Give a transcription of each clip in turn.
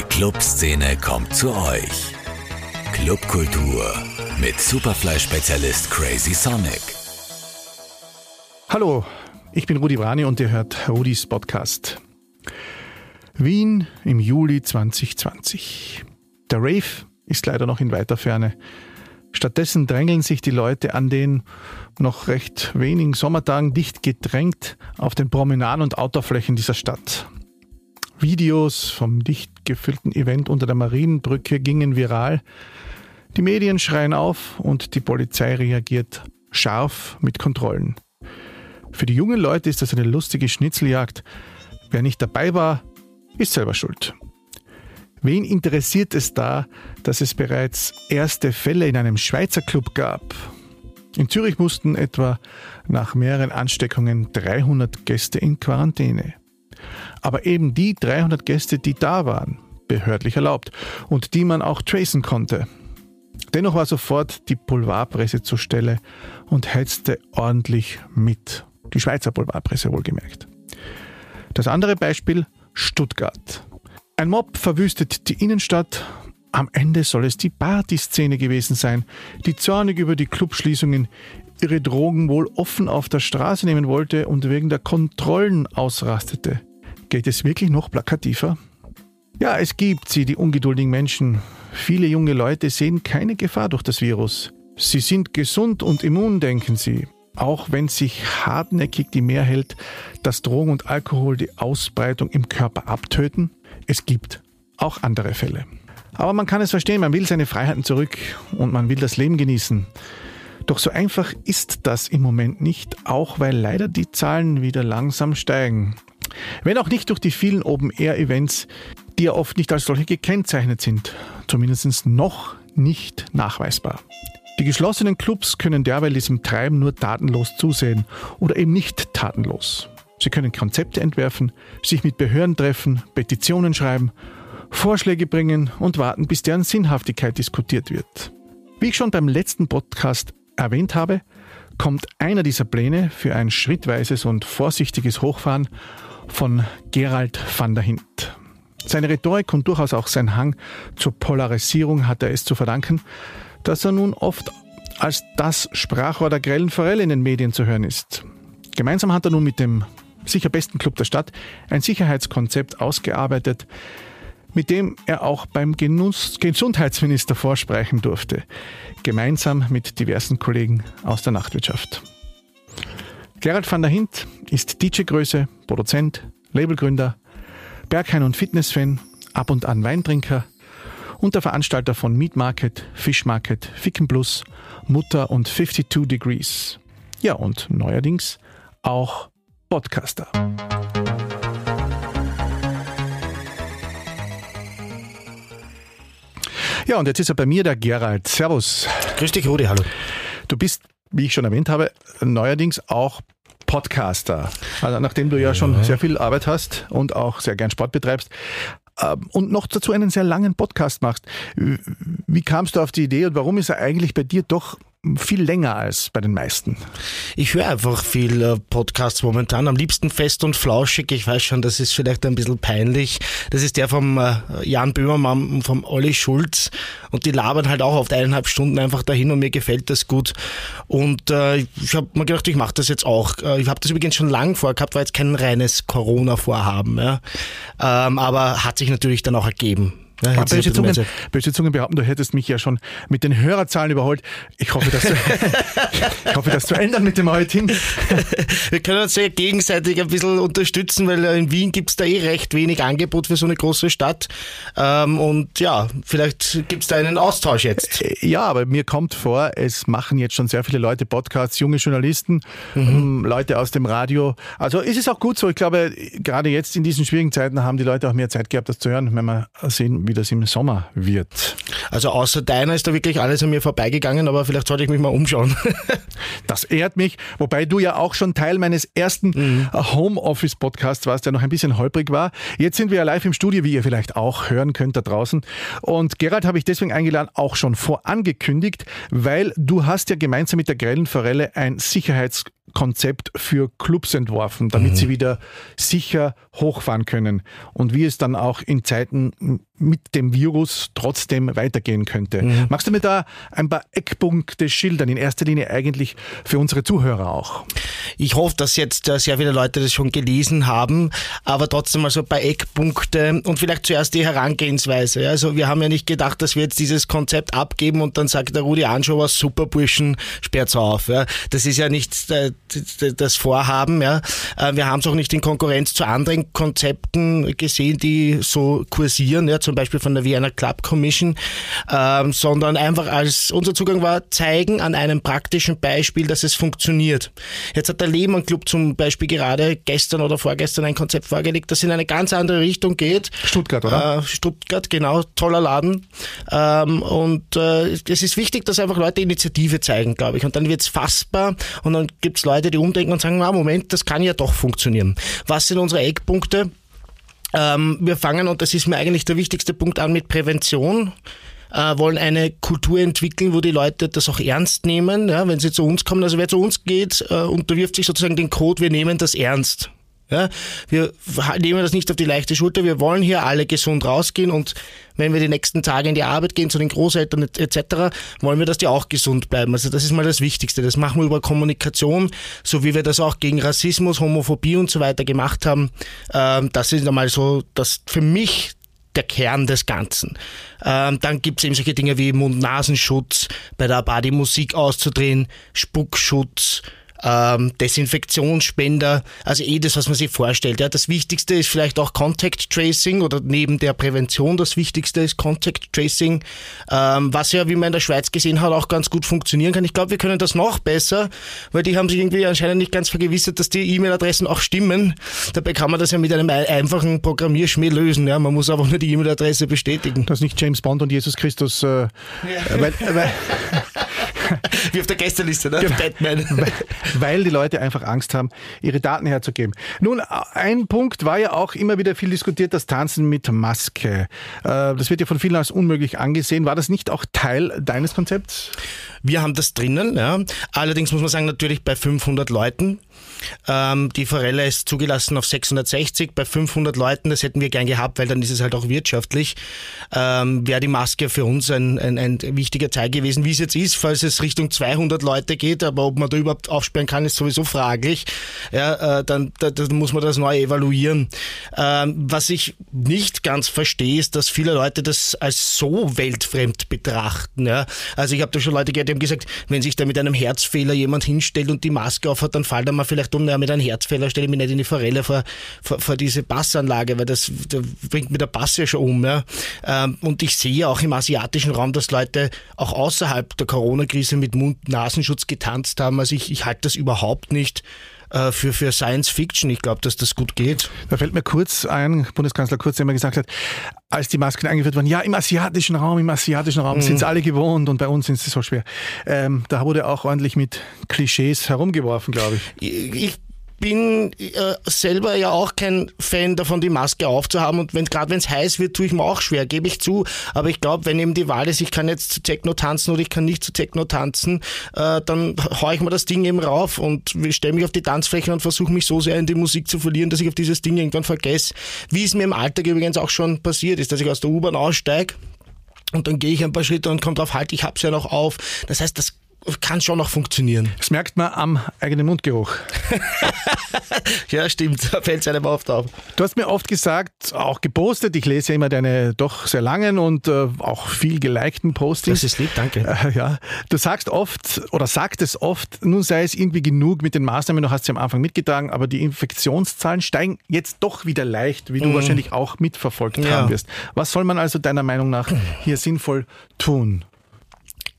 Die Clubszene kommt zu euch. Clubkultur mit Superfly-Spezialist Crazy Sonic. Hallo, ich bin Rudi Brani und ihr hört Rudis Podcast. Wien im Juli 2020. Der Rave ist leider noch in weiter Ferne. Stattdessen drängeln sich die Leute an den noch recht wenigen Sommertagen dicht gedrängt auf den Promenaden und Autoflächen dieser Stadt. Videos vom dicht gefüllten Event unter der Marienbrücke gingen viral. Die Medien schreien auf und die Polizei reagiert scharf mit Kontrollen. Für die jungen Leute ist das eine lustige Schnitzeljagd. Wer nicht dabei war, ist selber schuld. Wen interessiert es da, dass es bereits erste Fälle in einem Schweizer Club gab? In Zürich mussten etwa nach mehreren Ansteckungen 300 Gäste in Quarantäne. Aber eben die 300 Gäste, die da waren, behördlich erlaubt und die man auch tracen konnte. Dennoch war sofort die Boulevardpresse zur Stelle und hetzte ordentlich mit. Die Schweizer Boulevardpresse wohlgemerkt. Das andere Beispiel Stuttgart. Ein Mob verwüstet die Innenstadt. Am Ende soll es die Partyszene gewesen sein, die zornig über die Clubschließungen ihre Drogen wohl offen auf der Straße nehmen wollte und wegen der Kontrollen ausrastete. Geht es wirklich noch plakativer? Ja, es gibt sie, die ungeduldigen Menschen. Viele junge Leute sehen keine Gefahr durch das Virus. Sie sind gesund und immun, denken sie. Auch wenn sich hartnäckig die Mehr hält, dass Drogen und Alkohol die Ausbreitung im Körper abtöten, es gibt auch andere Fälle. Aber man kann es verstehen, man will seine Freiheiten zurück und man will das Leben genießen. Doch so einfach ist das im Moment nicht, auch weil leider die Zahlen wieder langsam steigen. Wenn auch nicht durch die vielen Open-Air-Events, die ja oft nicht als solche gekennzeichnet sind, zumindest noch nicht nachweisbar. Die geschlossenen Clubs können derweil diesem Treiben nur tatenlos zusehen oder eben nicht tatenlos. Sie können Konzepte entwerfen, sich mit Behörden treffen, Petitionen schreiben, Vorschläge bringen und warten, bis deren Sinnhaftigkeit diskutiert wird. Wie ich schon beim letzten Podcast erwähnt habe, kommt einer dieser Pläne für ein schrittweises und vorsichtiges Hochfahren von Gerald van der Hint. Seine Rhetorik und durchaus auch sein Hang zur Polarisierung hat er es zu verdanken, dass er nun oft als das Sprachrohr der grellen Forelle in den Medien zu hören ist. Gemeinsam hat er nun mit dem sicher besten Club der Stadt, ein Sicherheitskonzept ausgearbeitet, mit dem er auch beim Genuss Gesundheitsminister vorsprechen durfte, gemeinsam mit diversen Kollegen aus der Nachtwirtschaft. Gerald van der Hint ist DJ-Größe, Produzent, Labelgründer, Berghain- und Fitnessfan, ab und an Weintrinker und der Veranstalter von Meat Market, Fish Market, Ficken Plus, Mutter und 52 Degrees. Ja, und neuerdings auch Podcaster. Ja, und jetzt ist er bei mir der Gerald. Servus. Grüß dich, Rudi, hallo. Du bist, wie ich schon erwähnt habe, neuerdings auch Podcaster. Also nachdem du ja schon sehr viel Arbeit hast und auch sehr gern Sport betreibst ähm, und noch dazu einen sehr langen Podcast machst. Wie kamst du auf die Idee und warum ist er eigentlich bei dir doch viel länger als bei den meisten. Ich höre einfach viel äh, Podcasts momentan, am liebsten fest und flauschig. Ich weiß schon, das ist vielleicht ein bisschen peinlich. Das ist der vom äh, Jan Böhmermann und vom Olli Schulz und die labern halt auch oft eineinhalb Stunden einfach dahin und mir gefällt das gut. Und äh, ich habe mir gedacht, ich mache das jetzt auch. Ich habe das übrigens schon lang vorgehabt, war jetzt kein reines Corona-Vorhaben. Ja? Ähm, aber hat sich natürlich dann auch ergeben. Ja, böse, Zungen, böse Zungen behaupten, du hättest mich ja schon mit den Hörerzahlen überholt. Ich hoffe, dass du, ich hoffe, das zu ändern mit dem heutigen. Wir können uns ja gegenseitig ein bisschen unterstützen, weil in Wien gibt es da eh recht wenig Angebot für so eine große Stadt. Ähm, und ja, vielleicht gibt es da einen Austausch jetzt. Äh, ja, aber mir kommt vor, es machen jetzt schon sehr viele Leute Podcasts, junge Journalisten, mhm. Ähm, Leute aus dem Radio. Also ist es auch gut so. Ich glaube, gerade jetzt in diesen schwierigen Zeiten haben die Leute auch mehr Zeit gehabt, das zu hören, wenn man sehen, wie das im Sommer wird. Also außer deiner ist da wirklich alles an mir vorbeigegangen, aber vielleicht sollte ich mich mal umschauen. das ehrt mich, wobei du ja auch schon Teil meines ersten mhm. Homeoffice-Podcasts warst, der noch ein bisschen holprig war. Jetzt sind wir ja live im Studio, wie ihr vielleicht auch hören könnt da draußen. Und Gerald habe ich deswegen eingeladen, auch schon vorangekündigt, weil du hast ja gemeinsam mit der Grellen Forelle ein Sicherheits Konzept für Clubs entworfen, damit mhm. sie wieder sicher hochfahren können. Und wie es dann auch in Zeiten mit dem Virus trotzdem weitergehen könnte. Mhm. Magst du mir da ein paar Eckpunkte schildern, in erster Linie eigentlich für unsere Zuhörer auch? Ich hoffe, dass jetzt äh, sehr viele Leute das schon gelesen haben, aber trotzdem also ein paar Eckpunkte und vielleicht zuerst die Herangehensweise. Also wir haben ja nicht gedacht, dass wir jetzt dieses Konzept abgeben und dann sagt der Rudi Anschower, super Burschen, sperrt's auf. Das ist ja nicht äh, das Vorhaben. Äh, wir haben es auch nicht in Konkurrenz zu anderen Konzepten gesehen, die so kursieren. Ja zum Beispiel von der Vienna Club Commission, ähm, sondern einfach als unser Zugang war, zeigen an einem praktischen Beispiel, dass es funktioniert. Jetzt hat der Lehmann Club zum Beispiel gerade gestern oder vorgestern ein Konzept vorgelegt, das in eine ganz andere Richtung geht. Stuttgart, oder? Äh, Stuttgart, genau, toller Laden. Ähm, und äh, es ist wichtig, dass einfach Leute Initiative zeigen, glaube ich. Und dann wird es fassbar und dann gibt es Leute, die umdenken und sagen, ah, Moment, das kann ja doch funktionieren. Was sind unsere Eckpunkte? Ähm, wir fangen, und das ist mir eigentlich der wichtigste Punkt an, mit Prävention. Äh, wollen eine Kultur entwickeln, wo die Leute das auch ernst nehmen, ja, wenn sie zu uns kommen. Also wer zu uns geht, äh, unterwirft sich sozusagen den Code, wir nehmen das ernst. Ja, wir nehmen das nicht auf die leichte Schulter. Wir wollen hier alle gesund rausgehen und wenn wir die nächsten Tage in die Arbeit gehen, zu den Großeltern etc., wollen wir, dass die auch gesund bleiben. Also das ist mal das Wichtigste. Das machen wir über Kommunikation, so wie wir das auch gegen Rassismus, Homophobie und so weiter gemacht haben. Ähm, das ist einmal so, das für mich der Kern des Ganzen. Ähm, dann gibt es eben solche Dinge wie Mund-Nasenschutz, bei der Party Musik auszudrehen, Spuckschutz, ähm, Desinfektionsspender, also eh das, was man sich vorstellt. Ja. Das Wichtigste ist vielleicht auch Contact Tracing oder neben der Prävention das Wichtigste ist Contact Tracing, ähm, was ja, wie man in der Schweiz gesehen hat, auch ganz gut funktionieren kann. Ich glaube, wir können das noch besser, weil die haben sich irgendwie anscheinend nicht ganz vergewissert, dass die E-Mail-Adressen auch stimmen. Dabei kann man das ja mit einem einfachen Programmierschmäh lösen. Ja. Man muss einfach nur die E-Mail-Adresse bestätigen. Das ist nicht James Bond und Jesus Christus. Äh, ja. weil, weil Wie auf der Gästeliste, ne? Genau. Batman. Weil die Leute einfach Angst haben, ihre Daten herzugeben. Nun, ein Punkt war ja auch immer wieder viel diskutiert, das Tanzen mit Maske. Äh, das wird ja von vielen als unmöglich angesehen. War das nicht auch Teil deines Konzepts? Wir haben das drinnen, ja. Allerdings muss man sagen, natürlich bei 500 Leuten. Ähm, die Forelle ist zugelassen auf 660 bei 500 Leuten. Das hätten wir gern gehabt, weil dann ist es halt auch wirtschaftlich. Ähm, Wäre die Maske für uns ein, ein, ein wichtiger Teil gewesen. Wie es jetzt ist, falls es Richtung 200 Leute geht, aber ob man da überhaupt aufsperren kann, ist sowieso fraglich. Ja, äh, dann, da, dann muss man das neu evaluieren. Ähm, was ich nicht ganz verstehe, ist, dass viele Leute das als so weltfremd betrachten. Ja? Also ich habe da schon Leute gehört, die haben gesagt, wenn sich da mit einem Herzfehler jemand hinstellt und die Maske aufhat, dann fällt er mal vielleicht um, naja, mit einem Herzfehler stelle ich mich nicht in die Forelle vor, vor, vor diese Passanlage, weil das, das bringt mir der Pass ja schon um. Ja. Ähm, und ich sehe auch im asiatischen Raum, dass Leute auch außerhalb der Corona-Krise mit Mund-Nasenschutz getanzt haben. Also ich, ich halte das überhaupt nicht äh, für, für Science Fiction. Ich glaube, dass das gut geht. Da fällt mir kurz ein, Bundeskanzler Kurz, der immer gesagt hat, als die Masken eingeführt wurden, ja, im asiatischen Raum, im asiatischen Raum mhm. sind es alle gewohnt und bei uns sind sie so schwer. Ähm, da wurde auch ordentlich mit Klischees herumgeworfen, glaube ich. Ich bin äh, selber ja auch kein Fan davon, die Maske aufzuhaben. Und wenn gerade wenn es heiß wird, tue ich mir auch schwer, gebe ich zu. Aber ich glaube, wenn eben die Wahl ist, ich kann jetzt zu Techno tanzen oder ich kann nicht zu Techno tanzen, äh, dann haue ich mir das Ding eben rauf und stelle mich auf die Tanzfläche und versuche mich so sehr in die Musik zu verlieren, dass ich auf dieses Ding irgendwann vergesse. Wie es mir im Alltag übrigens auch schon passiert ist, dass ich aus der U-Bahn aussteige und dann gehe ich ein paar Schritte und komme drauf, halt, ich hab's ja noch auf. Das heißt, das kann schon noch funktionieren. Das merkt man am eigenen Mundgeruch. ja, stimmt. Da fällt es einem oft auf. Du hast mir oft gesagt, auch gepostet, ich lese ja immer deine doch sehr langen und äh, auch viel gelikten Postings. Das ist lieb, danke. Äh, ja, du sagst oft oder sagt es oft, nun sei es irgendwie genug mit den Maßnahmen, du hast sie am Anfang mitgetragen, aber die Infektionszahlen steigen jetzt doch wieder leicht, wie du mm. wahrscheinlich auch mitverfolgt ja. haben wirst. Was soll man also deiner Meinung nach hier sinnvoll tun?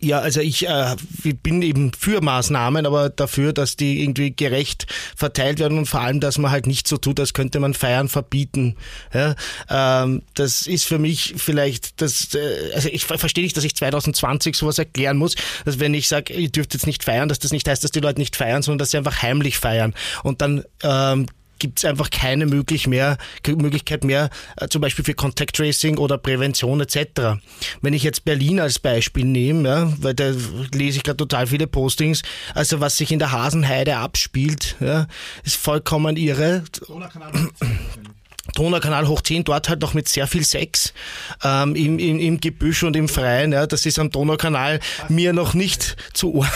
Ja, also ich äh, bin eben für Maßnahmen, aber dafür, dass die irgendwie gerecht verteilt werden und vor allem, dass man halt nicht so tut, als könnte man Feiern verbieten. Ja, ähm, das ist für mich vielleicht, das, äh, also ich verstehe nicht, dass ich 2020 sowas erklären muss, dass wenn ich sage, ihr dürft jetzt nicht feiern, dass das nicht heißt, dass die Leute nicht feiern, sondern dass sie einfach heimlich feiern und dann ähm, gibt es einfach keine möglich mehr, Möglichkeit mehr, äh, zum Beispiel für Contact Tracing oder Prävention etc. Wenn ich jetzt Berlin als Beispiel nehme, ja, weil da lese ich gerade total viele Postings, also was sich in der Hasenheide abspielt, ja, ist vollkommen irre. Donaukanal hoch 10, dort halt noch mit sehr viel Sex ähm, im, im, im Gebüsch und im Freien. Ja, das ist am Donaukanal mir noch nicht zu Ohren,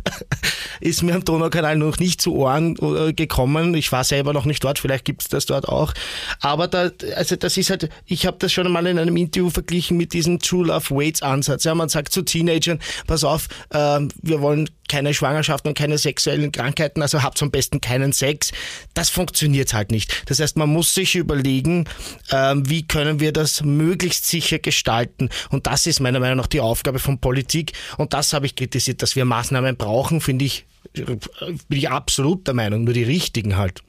ist mir am Donaukanal noch nicht zu Ohren äh, gekommen. Ich war selber noch nicht dort, vielleicht gibt es das dort auch. Aber da, also das ist halt, ich habe das schon einmal in einem Interview verglichen mit diesem True Love Waits Ansatz. Ja, man sagt zu Teenagern, pass auf, äh, wir wollen keine Schwangerschaften und keine sexuellen Krankheiten, also habt am besten keinen Sex. Das funktioniert halt nicht. Das heißt, man muss sich überlegen, ähm, wie können wir das möglichst sicher gestalten. Und das ist meiner Meinung nach die Aufgabe von Politik. Und das habe ich kritisiert, dass wir Maßnahmen brauchen, finde ich, bin ich absolut der Meinung, nur die richtigen halt.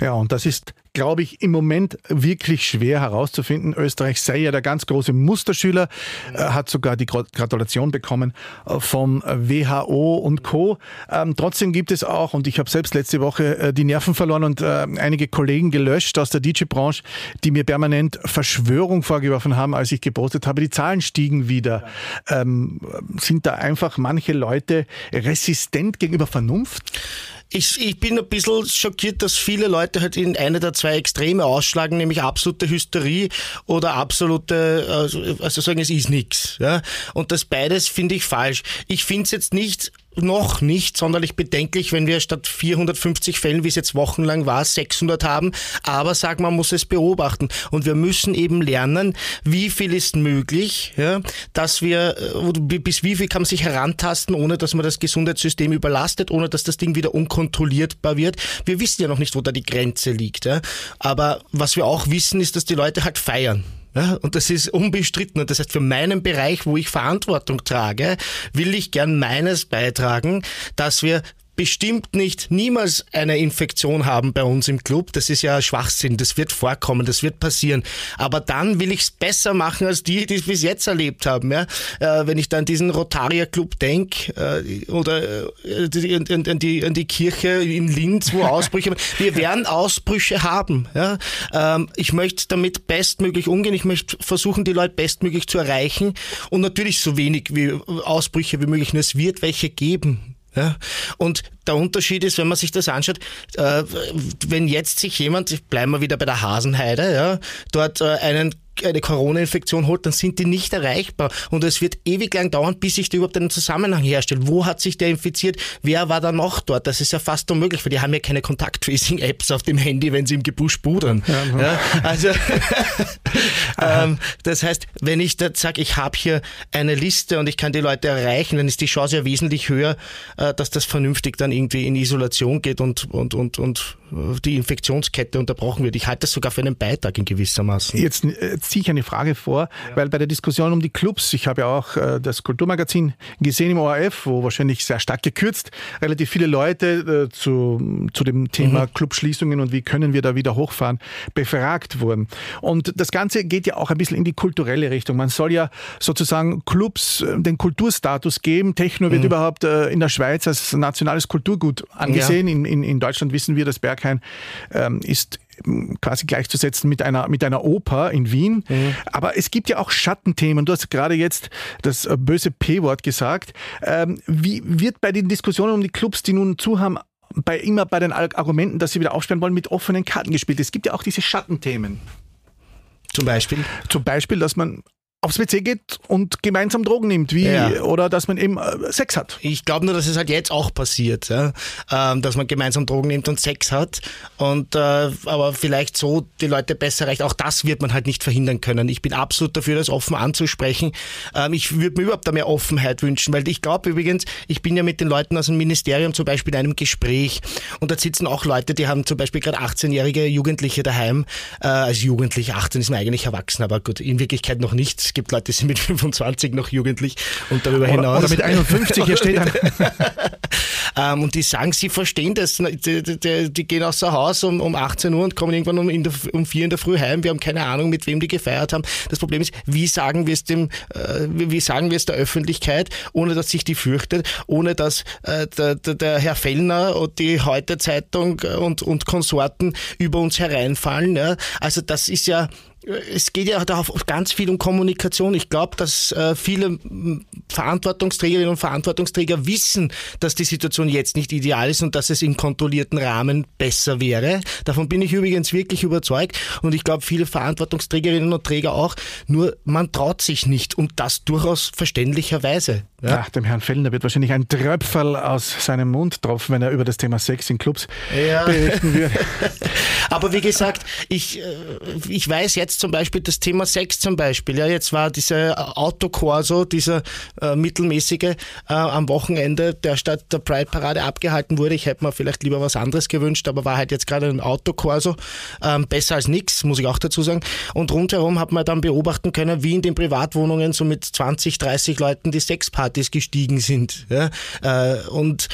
Ja, und das ist glaube ich, im Moment wirklich schwer herauszufinden. Österreich sei ja der ganz große Musterschüler, äh, hat sogar die Gratulation bekommen äh, vom WHO und Co. Ähm, trotzdem gibt es auch, und ich habe selbst letzte Woche äh, die Nerven verloren und äh, einige Kollegen gelöscht aus der DJ-Branche, die mir permanent Verschwörung vorgeworfen haben, als ich gepostet habe. Die Zahlen stiegen wieder. Ähm, sind da einfach manche Leute resistent gegenüber Vernunft? Ich, ich bin ein bisschen schockiert, dass viele Leute halt in eine der zwei Extreme ausschlagen, nämlich absolute Hysterie oder absolute, also, also sagen, es ist nichts. Ja? Und das beides finde ich falsch. Ich finde es jetzt nicht noch nicht sonderlich bedenklich, wenn wir statt 450 Fällen, wie es jetzt wochenlang war, 600 haben. Aber sag man muss es beobachten. Und wir müssen eben lernen, wie viel ist möglich, ja, dass wir, äh, bis wie viel kann man sich herantasten, ohne dass man das Gesundheitssystem überlastet, ohne dass das Ding wieder unkontrollierbar wird. Wir wissen ja noch nicht, wo da die Grenze liegt. Ja. Aber was wir auch wissen, ist, dass die Leute halt feiern. Ja, und das ist unbestritten. Und das heißt, für meinen Bereich, wo ich Verantwortung trage, will ich gern meines beitragen, dass wir bestimmt nicht niemals eine Infektion haben bei uns im Club. Das ist ja Schwachsinn. Das wird vorkommen, das wird passieren. Aber dann will ich es besser machen als die, die es bis jetzt erlebt haben. Ja? Äh, wenn ich dann diesen Rotarier Club denke äh, oder äh, die, an, die, an die Kirche in Linz, wo Ausbrüche. wir werden Ausbrüche haben. Ja? Ähm, ich möchte damit bestmöglich umgehen. Ich möchte versuchen, die Leute bestmöglich zu erreichen und natürlich so wenig wie Ausbrüche wie möglich. Nur es wird welche geben. Ja? Und der Unterschied ist, wenn man sich das anschaut, äh, wenn jetzt sich jemand, bleiben wir wieder bei der Hasenheide, ja, dort äh, einen eine Corona-Infektion holt, dann sind die nicht erreichbar. Und es wird ewig lang dauern, bis sich da überhaupt einen Zusammenhang herstellt. Wo hat sich der infiziert? Wer war da noch dort? Das ist ja fast unmöglich, weil die haben ja keine Kontakt-Tracing-Apps auf dem Handy, wenn sie im Gebusch pudern. Ja, ja, also, ähm, das heißt, wenn ich da sage, ich habe hier eine Liste und ich kann die Leute erreichen, dann ist die Chance ja wesentlich höher, äh, dass das vernünftig dann irgendwie in Isolation geht und, und, und, und äh, die Infektionskette unterbrochen wird. Ich halte das sogar für einen Beitrag in gewissermaßen. Jetzt, jetzt ziehe ich eine Frage vor, ja. weil bei der Diskussion um die Clubs, ich habe ja auch äh, das Kulturmagazin gesehen im ORF, wo wahrscheinlich sehr stark gekürzt relativ viele Leute äh, zu, zu dem Thema mhm. Clubschließungen und wie können wir da wieder hochfahren, befragt wurden. Und das Ganze geht ja auch ein bisschen in die kulturelle Richtung. Man soll ja sozusagen Clubs äh, den Kulturstatus geben. Techno wird mhm. überhaupt äh, in der Schweiz als nationales Kulturgut angesehen. Ja. In, in, in Deutschland wissen wir, dass Berghain ähm, ist quasi gleichzusetzen mit einer, mit einer Oper in Wien. Mhm. Aber es gibt ja auch Schattenthemen. Du hast gerade jetzt das äh, böse P-Wort gesagt. Ähm, wie wird bei den Diskussionen um die Clubs, die nun zu haben, bei, immer bei den Argumenten, dass sie wieder aufsperren wollen, mit offenen Karten gespielt? Es gibt ja auch diese Schattenthemen. Zum Beispiel? Zum Beispiel, dass man aufs WC geht und gemeinsam Drogen nimmt, wie ja. oder dass man eben äh, Sex hat. Ich glaube nur, dass es halt jetzt auch passiert, ja? ähm, dass man gemeinsam Drogen nimmt und Sex hat und äh, aber vielleicht so die Leute besser erreicht. Auch das wird man halt nicht verhindern können. Ich bin absolut dafür, das offen anzusprechen. Ähm, ich würde mir überhaupt da mehr Offenheit wünschen, weil ich glaube übrigens, ich bin ja mit den Leuten aus dem Ministerium zum Beispiel in einem Gespräch und da sitzen auch Leute, die haben zum Beispiel gerade 18-jährige Jugendliche daheim, äh, als Jugendliche, 18 ist man eigentlich erwachsen, aber gut, in Wirklichkeit noch nichts gibt Leute, die sind mit 25 noch jugendlich und darüber oder, hinaus. Oder mit 51, hier steht dann. ähm, und die sagen, sie verstehen das. Die, die, die gehen außer Haus um, um 18 Uhr und kommen irgendwann um, der, um 4 in der Früh heim. Wir haben keine Ahnung, mit wem die gefeiert haben. Das Problem ist, wie sagen wir es dem, äh, wie sagen wir es der Öffentlichkeit, ohne dass sich die fürchtet, ohne dass äh, der, der, der, Herr Fellner und die Heute Zeitung und, und Konsorten über uns hereinfallen. Ja? Also das ist ja, es geht ja auch ganz viel um Kommunikation. Ich glaube, dass äh, viele Verantwortungsträgerinnen und Verantwortungsträger wissen, dass die Situation jetzt nicht ideal ist und dass es im kontrollierten Rahmen besser wäre. Davon bin ich übrigens wirklich überzeugt und ich glaube, viele Verantwortungsträgerinnen und Träger auch. Nur man traut sich nicht und das durchaus verständlicherweise. Ja? ja dem Herrn Fellner wird wahrscheinlich ein Tröpferl aus seinem Mund tropfen, wenn er über das Thema Sex in Clubs ja. berichten würde. Aber wie gesagt, ich, äh, ich weiß jetzt zum Beispiel das Thema Sex zum Beispiel. Ja, jetzt war dieser Autokorso, dieser äh, mittelmäßige äh, am Wochenende, der statt der Pride Parade abgehalten wurde. Ich hätte mir vielleicht lieber was anderes gewünscht, aber war halt jetzt gerade ein Autokorso. Ähm, besser als nichts, muss ich auch dazu sagen. Und rundherum hat man dann beobachten können, wie in den Privatwohnungen so mit 20, 30 Leuten die Sexpartys gestiegen sind. Ja? Äh, und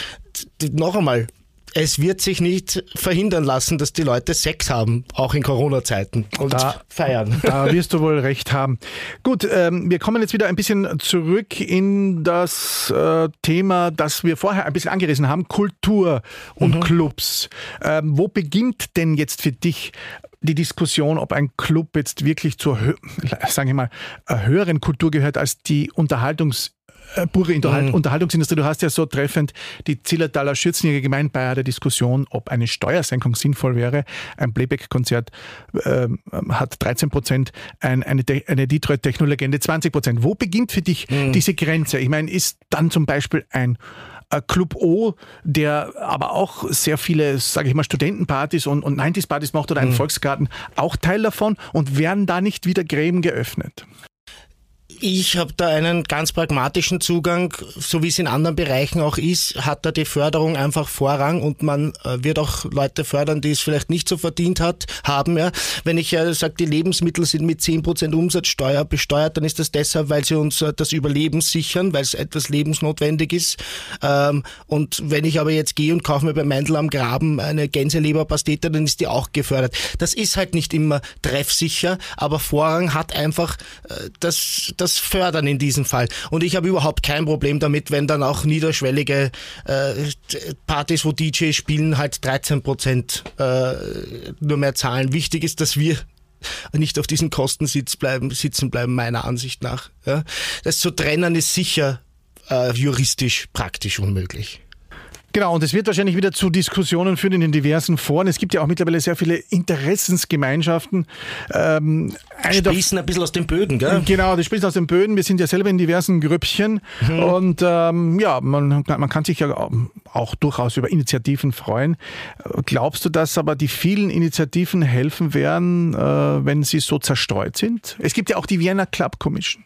noch einmal, es wird sich nicht verhindern lassen, dass die Leute Sex haben, auch in Corona-Zeiten und da, feiern. Da wirst du wohl recht haben. Gut, ähm, wir kommen jetzt wieder ein bisschen zurück in das äh, Thema, das wir vorher ein bisschen angerissen haben, Kultur und mhm. Clubs. Ähm, wo beginnt denn jetzt für dich die Diskussion, ob ein Club jetzt wirklich zur, sage ich mal, höheren Kultur gehört als die Unterhaltungs äh, pure Unterhalt mhm. Unterhaltungsindustrie. Du hast ja so treffend die Zillertaler Schürzenjäger gemeint bei der Diskussion, ob eine Steuersenkung sinnvoll wäre. Ein Playback-Konzert äh, hat 13 Prozent, ein, eine, eine Detroit-Techno-Legende 20 Prozent. Wo beginnt für dich mhm. diese Grenze? Ich meine, ist dann zum Beispiel ein äh, Club O, der aber auch sehr viele, sage ich mal, Studentenpartys und, und 90s-Partys macht oder einen mhm. Volksgarten, auch Teil davon und werden da nicht wieder Gräben geöffnet? Ich habe da einen ganz pragmatischen Zugang, so wie es in anderen Bereichen auch ist, hat da die Förderung einfach Vorrang und man äh, wird auch Leute fördern, die es vielleicht nicht so verdient hat, haben. Ja. Wenn ich äh, sage, die Lebensmittel sind mit 10% Umsatzsteuer besteuert, dann ist das deshalb, weil sie uns äh, das Überleben sichern, weil es etwas lebensnotwendig ist. Ähm, und wenn ich aber jetzt gehe und kaufe mir bei Meindl am Graben eine Gänseleberpastete, dann ist die auch gefördert. Das ist halt nicht immer treffsicher, aber Vorrang hat einfach das, das das fördern in diesem Fall. Und ich habe überhaupt kein Problem damit, wenn dann auch niederschwellige äh, Partys, wo DJs spielen, halt 13 Prozent äh, nur mehr zahlen. Wichtig ist, dass wir nicht auf diesem Kostensitz bleiben, sitzen bleiben, meiner Ansicht nach. Ja. Das zu trennen ist sicher äh, juristisch praktisch unmöglich. Genau, und es wird wahrscheinlich wieder zu Diskussionen führen in den diversen Foren. Es gibt ja auch mittlerweile sehr viele Interessensgemeinschaften. Ähm, sprießen ein bisschen aus den Böden, gell? Genau, die sprießen aus den Böden. Wir sind ja selber in diversen Grüppchen. Mhm. Und ähm, ja, man, man kann sich ja auch durchaus über Initiativen freuen. Glaubst du, dass aber die vielen Initiativen helfen werden, äh, wenn sie so zerstreut sind? Es gibt ja auch die Vienna Club Commission.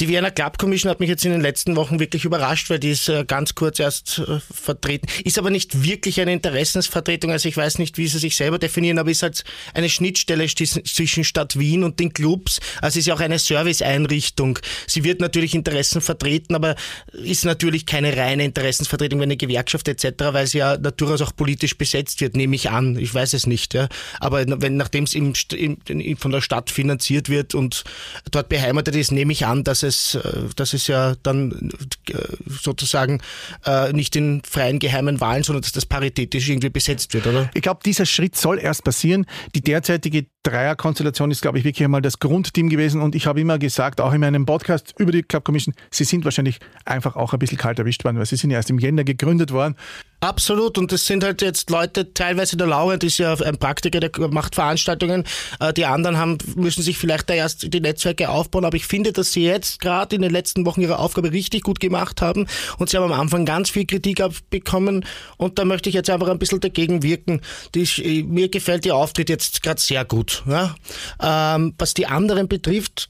Die Vienna Club Commission hat mich jetzt in den letzten Wochen wirklich überrascht, weil die ist äh, ganz kurz erst äh, vertreten. Ist aber nicht wirklich eine Interessensvertretung. Also ich weiß nicht, wie sie sich selber definieren, aber ist halt eine Schnittstelle zwischen Stadt Wien und den Clubs. Also ist ja auch eine Serviceeinrichtung. Sie wird natürlich Interessen vertreten, aber ist natürlich keine reine Interessensvertretung wie eine Gewerkschaft etc., weil sie ja durchaus auch politisch besetzt wird, nehme ich an. Ich weiß es nicht. Ja. Aber wenn, nachdem es im, im, von der Stadt finanziert wird und dort beheimatet ist, nehme ich an, dass es es, äh, dass es ja dann äh, sozusagen äh, nicht in freien geheimen Wahlen, sondern dass das paritätisch irgendwie besetzt wird, oder? Ich glaube, dieser Schritt soll erst passieren. Die derzeitige Dreierkonstellation ist, glaube ich, wirklich einmal das Grundteam gewesen und ich habe immer gesagt, auch in meinem Podcast über die Club Commission, sie sind wahrscheinlich einfach auch ein bisschen kalt erwischt worden, weil sie sind ja erst im Jänner gegründet worden Absolut. Und das sind halt jetzt Leute, teilweise der Laurent ist ja ein Praktiker, der macht Veranstaltungen. Äh, die anderen haben, müssen sich vielleicht da erst die Netzwerke aufbauen. Aber ich finde, dass sie jetzt gerade in den letzten Wochen ihre Aufgabe richtig gut gemacht haben. Und sie haben am Anfang ganz viel Kritik abbekommen. Und da möchte ich jetzt einfach ein bisschen dagegen wirken. Die, mir gefällt ihr Auftritt jetzt gerade sehr gut. Ja? Ähm, was die anderen betrifft,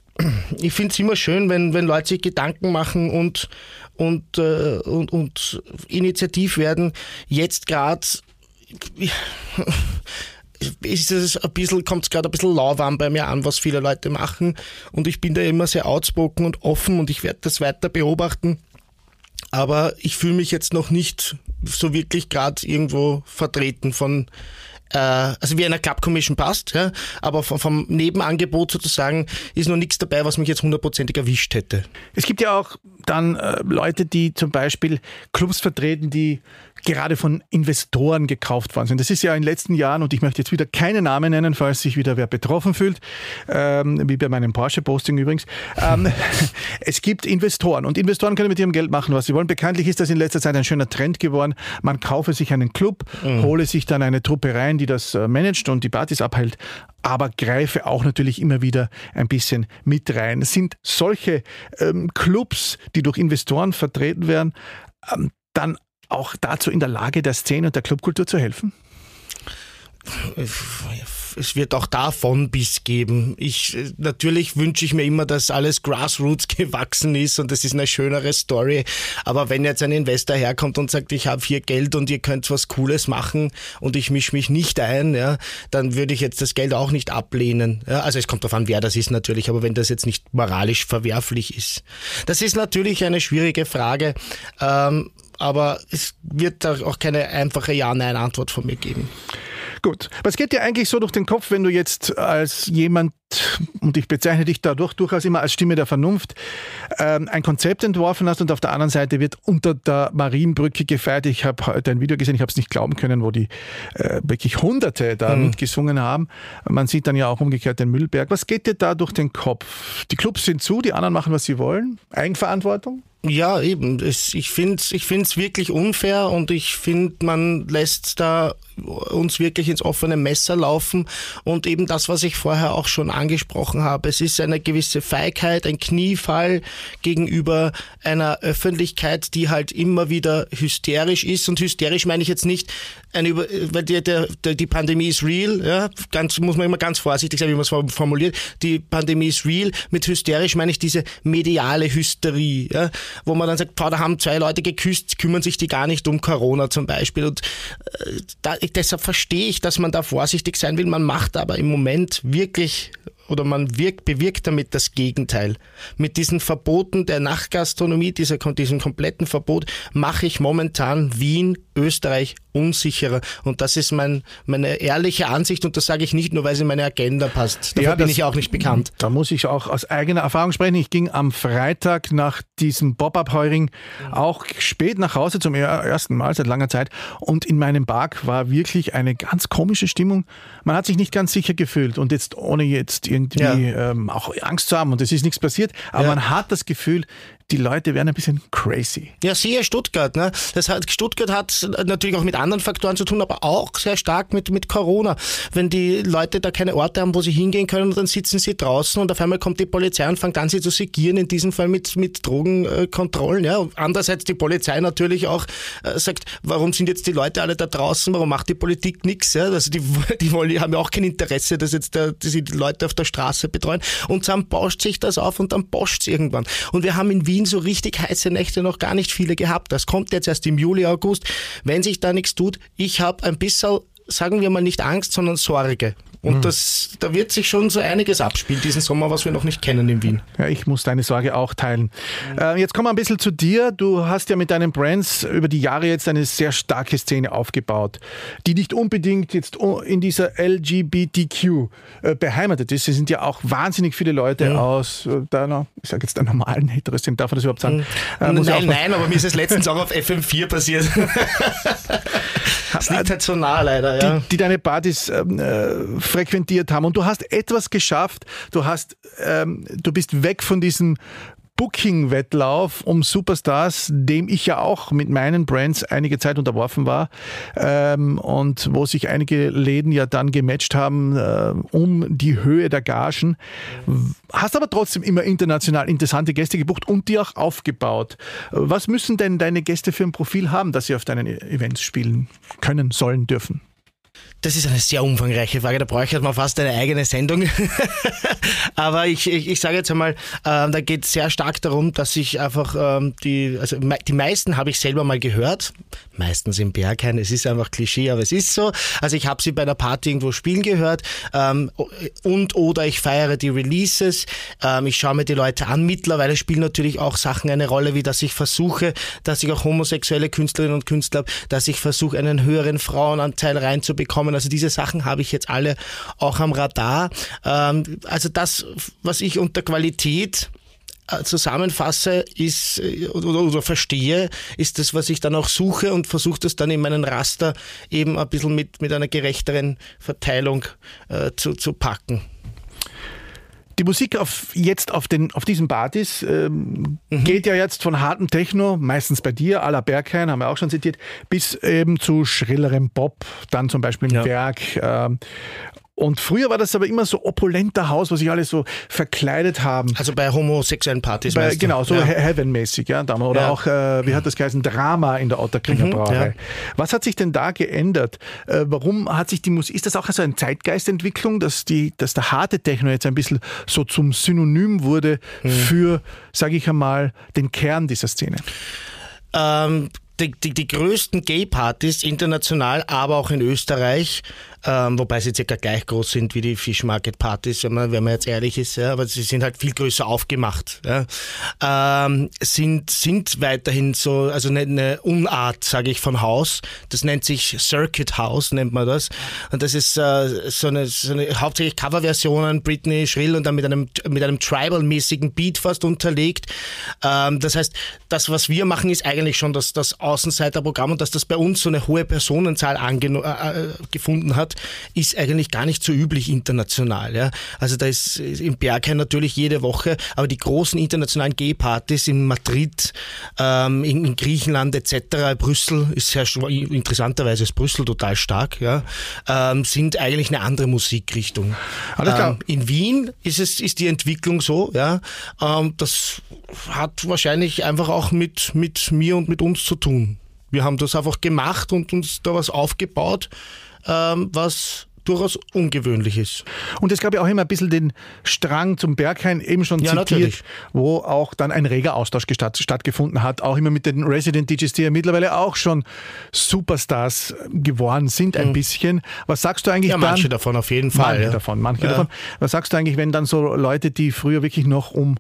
ich finde es immer schön, wenn, wenn Leute sich Gedanken machen und, und, äh, und, und initiativ werden. Jetzt gerade ist es ein bisschen, kommt es gerade ein bisschen lauwarm bei mir an, was viele Leute machen. Und ich bin da immer sehr outspoken und offen und ich werde das weiter beobachten. Aber ich fühle mich jetzt noch nicht so wirklich gerade irgendwo vertreten von äh, also wie einer Club Commission passt, ja, aber vom, vom Nebenangebot sozusagen ist noch nichts dabei, was mich jetzt hundertprozentig erwischt hätte. Es gibt ja auch dann äh, Leute, die zum Beispiel Clubs vertreten, die gerade von Investoren gekauft worden sind. Das ist ja in den letzten Jahren, und ich möchte jetzt wieder keine Namen nennen, falls sich wieder wer betroffen fühlt, ähm, wie bei meinem Porsche-Posting übrigens. Ähm, es gibt Investoren und Investoren können mit ihrem Geld machen, was sie wollen. Bekanntlich ist das in letzter Zeit ein schöner Trend geworden. Man kaufe sich einen Club, mhm. hole sich dann eine Truppe rein, die das äh, managt und die Partys abhält, aber greife auch natürlich immer wieder ein bisschen mit rein. Es sind solche ähm, Clubs, die durch Investoren vertreten werden, ähm, dann auch dazu in der Lage, der Szene und der Clubkultur zu helfen? es wird auch davon bis geben. Ich, natürlich wünsche ich mir immer, dass alles Grassroots gewachsen ist und das ist eine schönere Story. Aber wenn jetzt ein Investor herkommt und sagt, ich habe hier Geld und ihr könnt was Cooles machen und ich mische mich nicht ein, ja, dann würde ich jetzt das Geld auch nicht ablehnen. Ja, also es kommt darauf an, wer das ist natürlich, aber wenn das jetzt nicht moralisch verwerflich ist. Das ist natürlich eine schwierige Frage. Ähm, aber es wird da auch keine einfache Ja-Nein-Antwort von mir geben. Gut. Was geht dir eigentlich so durch den Kopf, wenn du jetzt als jemand, und ich bezeichne dich dadurch durchaus immer als Stimme der Vernunft, ähm, ein Konzept entworfen hast und auf der anderen Seite wird unter der Marienbrücke gefeiert. Ich habe heute ein Video gesehen, ich habe es nicht glauben können, wo die äh, wirklich Hunderte da mhm. mitgesungen haben. Man sieht dann ja auch umgekehrt den Müllberg. Was geht dir da durch den Kopf? Die Clubs sind zu, die anderen machen, was sie wollen. Eigenverantwortung? Ja, eben. Ich finde es ich find's wirklich unfair und ich finde, man lässt da uns wirklich ins offene Messer laufen und eben das, was ich vorher auch schon angesprochen habe. Es ist eine gewisse Feigheit, ein Kniefall gegenüber einer Öffentlichkeit, die halt immer wieder hysterisch ist und hysterisch meine ich jetzt nicht eine weil die, der, die Pandemie ist real, ja, ganz, muss man immer ganz vorsichtig sein, wie man es formuliert. Die Pandemie ist real. Mit hysterisch meine ich diese mediale Hysterie, ja, wo man dann sagt, boah, da haben zwei Leute geküsst, kümmern sich die gar nicht um Corona zum Beispiel. Und äh, da, deshalb verstehe ich, dass man da vorsichtig sein will. Man macht aber im Moment wirklich oder man wirkt, bewirkt damit das Gegenteil. Mit diesen Verboten der Nachtgastronomie, dieser, diesem kompletten Verbot, mache ich momentan Wien, Österreich unsicherer. Und das ist mein, meine ehrliche Ansicht und das sage ich nicht nur, weil sie in meine Agenda passt. Dafür ja, bin ich auch nicht bekannt. Da muss ich auch aus eigener Erfahrung sprechen. Ich ging am Freitag nach diesem Pop-Up-Heuring auch spät nach Hause zum ersten Mal seit langer Zeit und in meinem Park war wirklich eine ganz komische Stimmung. Man hat sich nicht ganz sicher gefühlt und jetzt ohne jetzt irgendwie ja. ähm, auch Angst zu haben und es ist nichts passiert, aber ja. man hat das Gefühl, die Leute werden ein bisschen crazy. Ja, siehe Stuttgart. Ne? Das hat, Stuttgart hat natürlich auch mit anderen Faktoren zu tun, aber auch sehr stark mit, mit Corona. Wenn die Leute da keine Orte haben, wo sie hingehen können, dann sitzen sie draußen und auf einmal kommt die Polizei und fängt an, sie zu segieren, in diesem Fall mit, mit Drogenkontrollen. Ja? andererseits die Polizei natürlich auch äh, sagt, warum sind jetzt die Leute alle da draußen, warum macht die Politik nichts? Ja? Also die, die, wollen, haben ja auch kein Interesse, dass jetzt der, dass die Leute auf der Straße betreuen. Und dann bauscht sich das auf und dann bauscht es irgendwann. Und wir haben in Wien Wien so richtig heiße Nächte noch gar nicht viele gehabt. Das kommt jetzt erst im Juli, August. Wenn sich da nichts tut, ich habe ein bisschen, sagen wir mal nicht Angst, sondern Sorge. Und mhm. das, da wird sich schon so einiges abspielen diesen Sommer, was wir noch nicht kennen in Wien. Ja, ich muss deine Sorge auch teilen. Äh, jetzt kommen wir ein bisschen zu dir. Du hast ja mit deinen Brands über die Jahre jetzt eine sehr starke Szene aufgebaut, die nicht unbedingt jetzt in dieser LGBTQ äh, beheimatet ist. Es sind ja auch wahnsinnig viele Leute mhm. aus äh, deiner, ich sage jetzt der normalen Heteroszene, darf man das überhaupt sagen? Mhm. Nein, nein, aber mir ist es letztens auch auf FM4 passiert. Das liegt halt so nah leider, ja. Die, die deine Partys ähm, äh, frequentiert haben. Und du hast etwas geschafft. Du hast, ähm, du bist weg von diesem Booking-Wettlauf um Superstars, dem ich ja auch mit meinen Brands einige Zeit unterworfen war ähm, und wo sich einige Läden ja dann gematcht haben äh, um die Höhe der Gagen. Hast aber trotzdem immer international interessante Gäste gebucht und die auch aufgebaut. Was müssen denn deine Gäste für ein Profil haben, dass sie auf deinen Events spielen können, sollen, dürfen? Das ist eine sehr umfangreiche Frage, da bräuchte man fast eine eigene Sendung. Aber ich, ich, ich sage jetzt einmal, äh, da geht es sehr stark darum, dass ich einfach ähm, die, also die meisten habe ich selber mal gehört, meistens im Berghain, es ist einfach Klischee, aber es ist so. Also ich habe sie bei einer Party irgendwo spielen gehört ähm, und oder ich feiere die Releases, ähm, ich schaue mir die Leute an. Mittlerweile spielen natürlich auch Sachen eine Rolle, wie dass ich versuche, dass ich auch homosexuelle Künstlerinnen und Künstler habe, dass ich versuche, einen höheren Frauenanteil reinzubekommen kommen. Also diese Sachen habe ich jetzt alle auch am Radar. Ähm, also das, was ich unter Qualität zusammenfasse, ist äh, oder, oder, verstehe, ist das, was ich dann auch suche und versuche das dann in meinen Raster eben ein bisschen mit, mit einer gerechteren Verteilung äh, zu, zu packen. Die Musik auf, jetzt auf, den, auf diesen Partys ähm, mhm. geht ja jetzt von hartem Techno, meistens bei dir, à la Berghain, haben wir auch schon zitiert, bis eben zu schrillerem Pop, dann zum Beispiel im ja. Berg. Ähm, und früher war das aber immer so opulenter Haus, wo sich alle so verkleidet haben. Also bei homosexuellen Partys. Bei, genau, so ja. Heaven-mäßig, ja, damals. Oder ja. auch, äh, wie hat das geheißen, Drama in der Otterkringer mhm, Brauerei. Ja. Was hat sich denn da geändert? Äh, warum hat sich die Musik, ist das auch so eine Zeitgeistentwicklung, dass, die, dass der harte Techno jetzt ein bisschen so zum Synonym wurde mhm. für, sage ich einmal, den Kern dieser Szene? Ähm, die, die, die größten Gay-Partys international, aber auch in Österreich ähm, wobei sie circa gleich groß sind wie die Fish Market Partys, wenn man, wenn man jetzt ehrlich ist, ja, aber sie sind halt viel größer aufgemacht. Ja. Ähm, sind, sind weiterhin so, also eine, eine Unart, sage ich, von Haus. Das nennt sich Circuit House, nennt man das. Und das ist äh, so, eine, so eine hauptsächlich Coverversionen, Britney Schrill und dann mit einem, mit einem Tribal-mäßigen Beat fast unterlegt. Ähm, das heißt, das, was wir machen, ist eigentlich schon das, das Außenseiterprogramm und dass das bei uns so eine hohe Personenzahl äh, äh, gefunden hat, ist eigentlich gar nicht so üblich international. Ja. Also da ist im Berghain natürlich jede Woche, aber die großen internationalen Gay-Partys in Madrid, ähm, in, in, Griechenland etc., Brüssel ist sehr interessanterweise ist Brüssel total stark, ja, ähm, sind eigentlich eine andere Musikrichtung. Ähm, in Wien ist es ist die Entwicklung so, ja, ähm, das hat wahrscheinlich einfach auch mit mit mir und mit uns zu tun. Wir haben das einfach gemacht und uns da was aufgebaut ähm, was durchaus ungewöhnlich ist. Und es gab ja auch immer ein bisschen den Strang zum Berghain, eben schon ja, zitiert, natürlich. wo auch dann ein reger Austausch stattgefunden hat, auch immer mit den Resident DJs, die ja mittlerweile auch schon Superstars geworden sind, ein mhm. bisschen. Was sagst du eigentlich ja, dann? Manche davon auf jeden Fall. Manche ja. davon, manche ja. davon. Was sagst du eigentlich, wenn dann so Leute, die früher wirklich noch um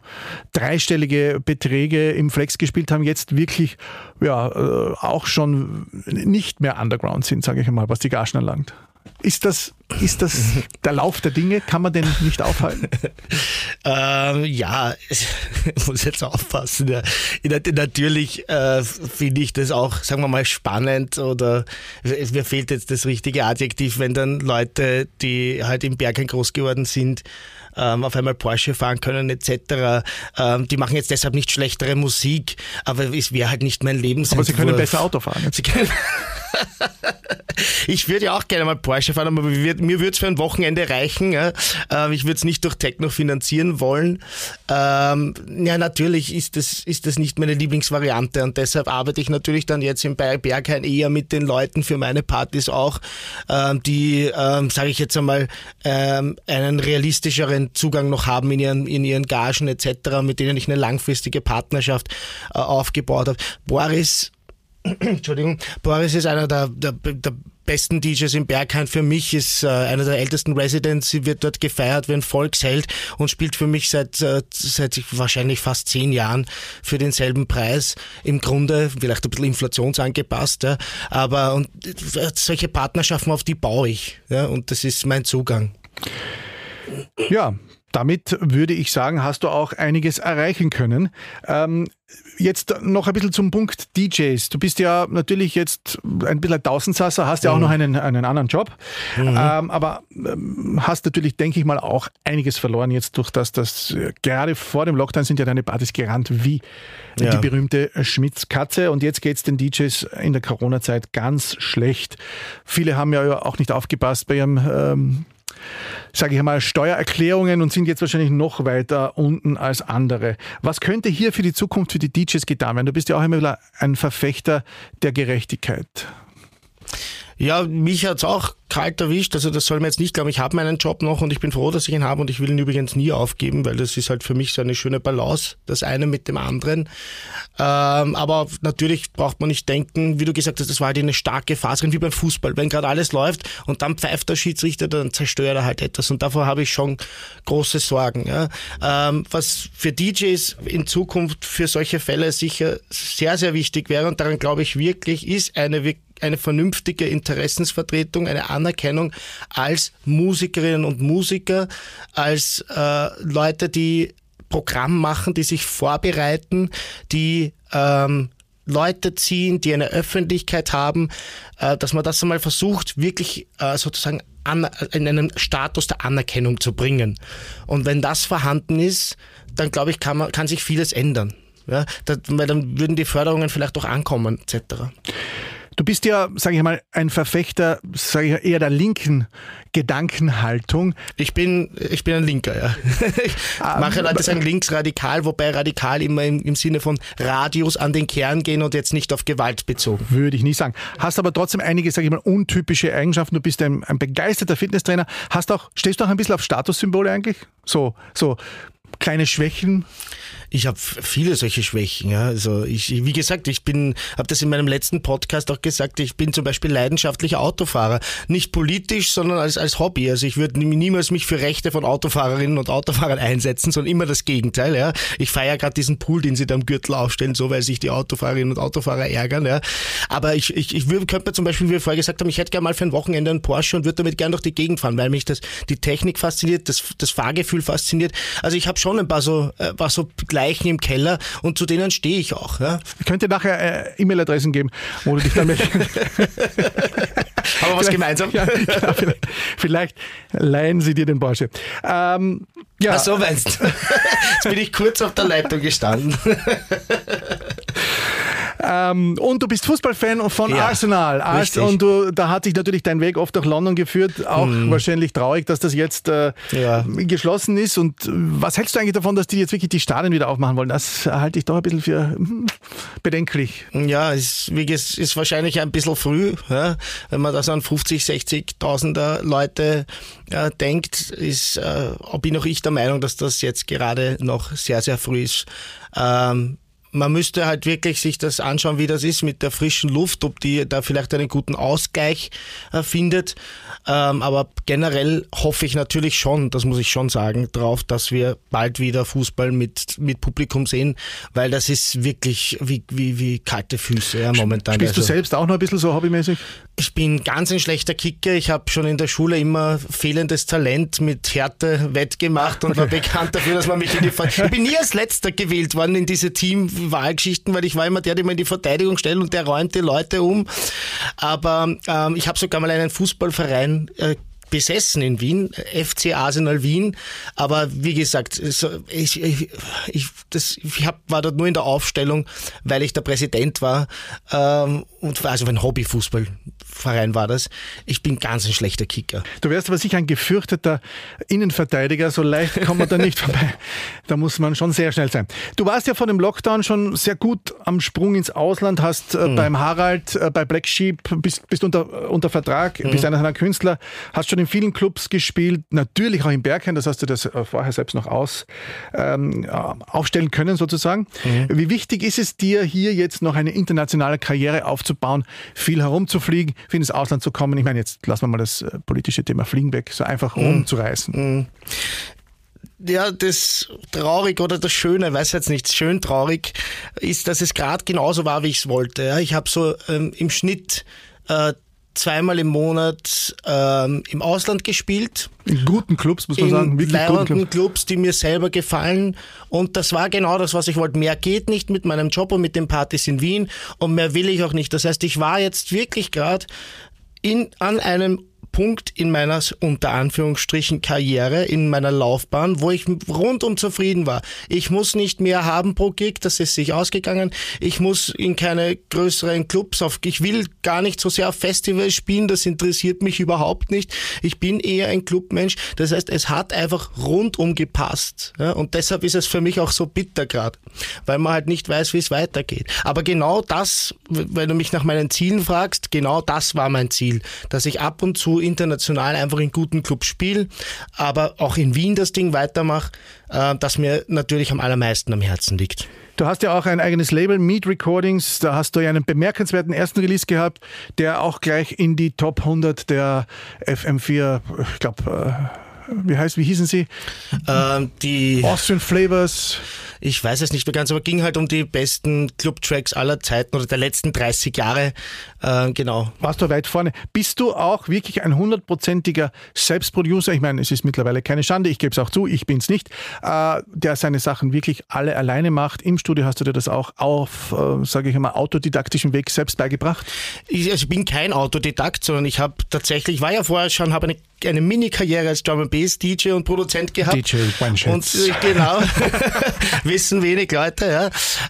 dreistellige Beträge im Flex gespielt haben, jetzt wirklich ja, äh, auch schon nicht mehr Underground sind, sage ich einmal, was die Gagen anlangt? Ist das, ist das der Lauf der Dinge? Kann man den nicht aufhalten? ähm, ja, ich muss jetzt aufpassen. Ja. Natürlich äh, finde ich das auch, sagen wir mal, spannend oder mir fehlt jetzt das richtige Adjektiv, wenn dann Leute, die halt im Bergen groß geworden sind, ähm, auf einmal Porsche fahren können etc. Ähm, die machen jetzt deshalb nicht schlechtere Musik, aber es wäre halt nicht mein Lebensentwurf. Aber sie können besser Auto fahren. Sie können ich würde ja auch gerne mal Porsche fahren, aber mir würde es für ein Wochenende reichen. Ähm, ich würde es nicht durch Techno finanzieren wollen. Ähm, ja, natürlich ist das, ist das nicht meine Lieblingsvariante und deshalb arbeite ich natürlich dann jetzt im Berghain eher mit den Leuten für meine Partys auch, ähm, die, ähm, sage ich jetzt einmal, einen realistischeren Zugang noch haben in ihren, in ihren Gagen etc., mit denen ich eine langfristige Partnerschaft äh, aufgebaut habe. Boris Entschuldigung, Boris ist einer der, der, der besten DJs im Berghain. Für mich ist äh, einer der ältesten Residents, wird dort gefeiert wie ein Volksheld und spielt für mich seit, äh, seit wahrscheinlich fast zehn Jahren für denselben Preis. Im Grunde vielleicht ein bisschen inflationsangepasst, ja. aber und, äh, solche Partnerschaften, auf die baue ich ja, und das ist mein Zugang. Ja, damit würde ich sagen, hast du auch einiges erreichen können. Ähm, jetzt noch ein bisschen zum Punkt DJs. Du bist ja natürlich jetzt ein bisschen ein Tausendsasser, hast ja auch mhm. noch einen, einen anderen Job, mhm. ähm, aber ähm, hast natürlich, denke ich mal, auch einiges verloren jetzt durch das, dass äh, gerade vor dem Lockdown sind ja deine Partys gerannt wie ja. die berühmte Schmitz-Katze und jetzt geht es den DJs in der Corona-Zeit ganz schlecht. Viele haben ja auch nicht aufgepasst bei ihrem ähm, sage ich einmal, Steuererklärungen und sind jetzt wahrscheinlich noch weiter unten als andere. Was könnte hier für die Zukunft für die DJs getan werden? Du bist ja auch immer wieder ein Verfechter der Gerechtigkeit. Ja, mich hat's auch kalt erwischt. Also das soll man jetzt nicht glauben. Ich habe meinen Job noch und ich bin froh, dass ich ihn habe und ich will ihn übrigens nie aufgeben, weil das ist halt für mich so eine schöne Balance, das eine mit dem anderen. Ähm, aber natürlich braucht man nicht denken, wie du gesagt hast, das war halt eine starke Phase, wie beim Fußball. Wenn gerade alles läuft und dann pfeift der Schiedsrichter, dann zerstört er halt etwas und davor habe ich schon große Sorgen. Ja. Ähm, was für DJs in Zukunft für solche Fälle sicher sehr, sehr wichtig wäre und daran glaube ich wirklich, ist eine eine vernünftige Interessensvertretung, eine Anerkennung als Musikerinnen und Musiker, als äh, Leute, die Programm machen, die sich vorbereiten, die ähm, Leute ziehen, die eine Öffentlichkeit haben, äh, dass man das einmal versucht, wirklich äh, sozusagen an, in einen Status der Anerkennung zu bringen. Und wenn das vorhanden ist, dann glaube ich, kann, man, kann sich vieles ändern. Ja, weil dann würden die Förderungen vielleicht auch ankommen, etc. Du bist ja, sage ich mal, ein Verfechter, sage ich eher der linken Gedankenhaltung. Ich bin, ich bin ein Linker, ja. Ich ah, mache Leute sagen linksradikal, wobei radikal immer im, im Sinne von Radius an den Kern gehen und jetzt nicht auf Gewalt bezogen. Würde ich nicht sagen. Hast aber trotzdem einige, sage ich mal, untypische Eigenschaften. Du bist ein, ein begeisterter Fitnesstrainer. Hast auch, stehst du auch ein bisschen auf Statussymbole eigentlich? So, so kleine Schwächen? Ich habe viele solche Schwächen. Ja. Also ich, wie gesagt, ich bin, habe das in meinem letzten Podcast auch gesagt. Ich bin zum Beispiel leidenschaftlicher Autofahrer, nicht politisch, sondern als als Hobby. Also ich würde niemals mich für Rechte von Autofahrerinnen und Autofahrern einsetzen, sondern immer das Gegenteil. Ja. Ich feiere gerade diesen Pool, den sie da am Gürtel aufstellen, so weil sich die Autofahrerinnen und Autofahrer ärgern. Ja. Aber ich, ich, ich würde, könnte mir zum Beispiel, wie wir vorher gesagt haben, ich hätte gerne mal für ein Wochenende einen Porsche und würde damit gerne durch die Gegend fahren, weil mich das die Technik fasziniert, das, das Fahrgefühl fasziniert. Also ich habe schon ein paar so, ein paar so Leichen im Keller und zu denen stehe ich auch. Ja. Ich könnte nachher äh, E-Mail-Adressen geben, wo du dich dann mit Haben wir was gemeinsam? Ja, genau, vielleicht, vielleicht, leihen sie dir den Porsche. Ähm, ja. Ach so meinst du. Jetzt bin ich kurz auf der Leitung gestanden. Ähm, und du bist Fußballfan von ja, Arsenal. Richtig. Und du, da hat sich natürlich dein Weg oft durch London geführt. Auch hm. wahrscheinlich traurig, dass das jetzt äh, ja. geschlossen ist. Und was hältst du eigentlich davon, dass die jetzt wirklich die Stadien wieder aufmachen wollen? Das halte ich doch ein bisschen für hm, bedenklich. Ja, ist, wie gesagt, ist wahrscheinlich ein bisschen früh, ja? wenn man das an 50, 60.000er Leute äh, denkt, ist, äh, bin auch ich der Meinung, dass das jetzt gerade noch sehr, sehr früh ist. Ähm, man müsste halt wirklich sich das anschauen, wie das ist mit der frischen Luft, ob die da vielleicht einen guten Ausgleich äh, findet. Ähm, aber generell hoffe ich natürlich schon, das muss ich schon sagen, darauf, dass wir bald wieder Fußball mit, mit Publikum sehen, weil das ist wirklich wie, wie, wie kalte Füße ja, momentan. Spielst also, du selbst auch noch ein bisschen so hobbymäßig? Ich bin ganz ein schlechter Kicker. Ich habe schon in der Schule immer fehlendes Talent mit Härte wettgemacht und war bekannt dafür, dass man mich in die Ver Ich bin nie als letzter gewählt worden in diese Teamwahlgeschichten, weil ich war immer der, der mir in die Verteidigung stellt und der räumt die Leute um. Aber ähm, ich habe sogar mal einen Fußballverein äh, besessen in Wien, FC Arsenal Wien. Aber wie gesagt, ich, ich, ich, das, ich hab, war dort nur in der Aufstellung, weil ich der Präsident war. Ähm, und also ein Hobbyfußballverein war das. Ich bin ganz ein schlechter Kicker. Du wärst aber sicher ein gefürchteter Innenverteidiger. So leicht kommt man da nicht vorbei. Da muss man schon sehr schnell sein. Du warst ja vor dem Lockdown schon sehr gut am Sprung ins Ausland, hast äh, mhm. beim Harald, äh, bei Black Sheep, bist, bist unter, unter Vertrag, mhm. bist einer seiner Künstler, hast schon in vielen Clubs gespielt, natürlich auch in Bergheim, das hast du das äh, vorher selbst noch aus, ähm, aufstellen können sozusagen. Mhm. Wie wichtig ist es dir, hier jetzt noch eine internationale Karriere aufzubauen, viel herumzufliegen, viel ins Ausland zu kommen? Ich meine, jetzt lassen wir mal das äh, politische Thema Fliegen weg, so einfach mhm. rumzureißen. Mhm ja, das traurig oder das Schöne, weiß jetzt nicht, schön traurig, ist, dass es gerade genauso war, wie ich es wollte. Ja, ich habe so ähm, im Schnitt äh, zweimal im Monat ähm, im Ausland gespielt. In guten Clubs, muss man in sagen. Wirklich guten Clubs. Clubs, die mir selber gefallen. Und das war genau das, was ich wollte. Mehr geht nicht mit meinem Job und mit den Partys in Wien und mehr will ich auch nicht. Das heißt, ich war jetzt wirklich gerade in, an einem Punkt in meiner unter Anführungsstrichen Karriere, in meiner Laufbahn, wo ich rundum zufrieden war. Ich muss nicht mehr haben pro Gig, das ist sich ausgegangen. Ich muss in keine größeren Clubs auf, ich will gar nicht so sehr auf Festivals spielen, das interessiert mich überhaupt nicht. Ich bin eher ein Clubmensch. Das heißt, es hat einfach rundum gepasst. Ja, und deshalb ist es für mich auch so bitter gerade, weil man halt nicht weiß, wie es weitergeht. Aber genau das, wenn du mich nach meinen Zielen fragst, genau das war mein Ziel, dass ich ab und zu international einfach in guten Clubs spiele, aber auch in Wien das Ding weitermache, äh, das mir natürlich am allermeisten am Herzen liegt. Du hast ja auch ein eigenes Label, Meet Recordings. Da hast du ja einen bemerkenswerten ersten Release gehabt, der auch gleich in die Top 100 der FM4, ich glaube, äh, wie heißt, wie hießen sie? Ähm, die Austrian Flavors. ich weiß es nicht mehr ganz, aber ging halt um die besten Club-Tracks aller Zeiten oder der letzten 30 Jahre. Äh, genau. Warst du weit vorne. Bist du auch wirklich ein hundertprozentiger Selbstproducer? Ich meine, es ist mittlerweile keine Schande, ich gebe es auch zu, ich bin es nicht, äh, der seine Sachen wirklich alle alleine macht. Im Studio hast du dir das auch auf, äh, sage ich einmal, autodidaktischen Weg selbst beigebracht? Ich, also ich bin kein Autodidakt, sondern ich habe tatsächlich, ich war ja vorher schon, habe eine eine Mini-Karriere als Drum Bass DJ und Produzent gehabt. DJ Und äh, genau, wissen wenig Leute,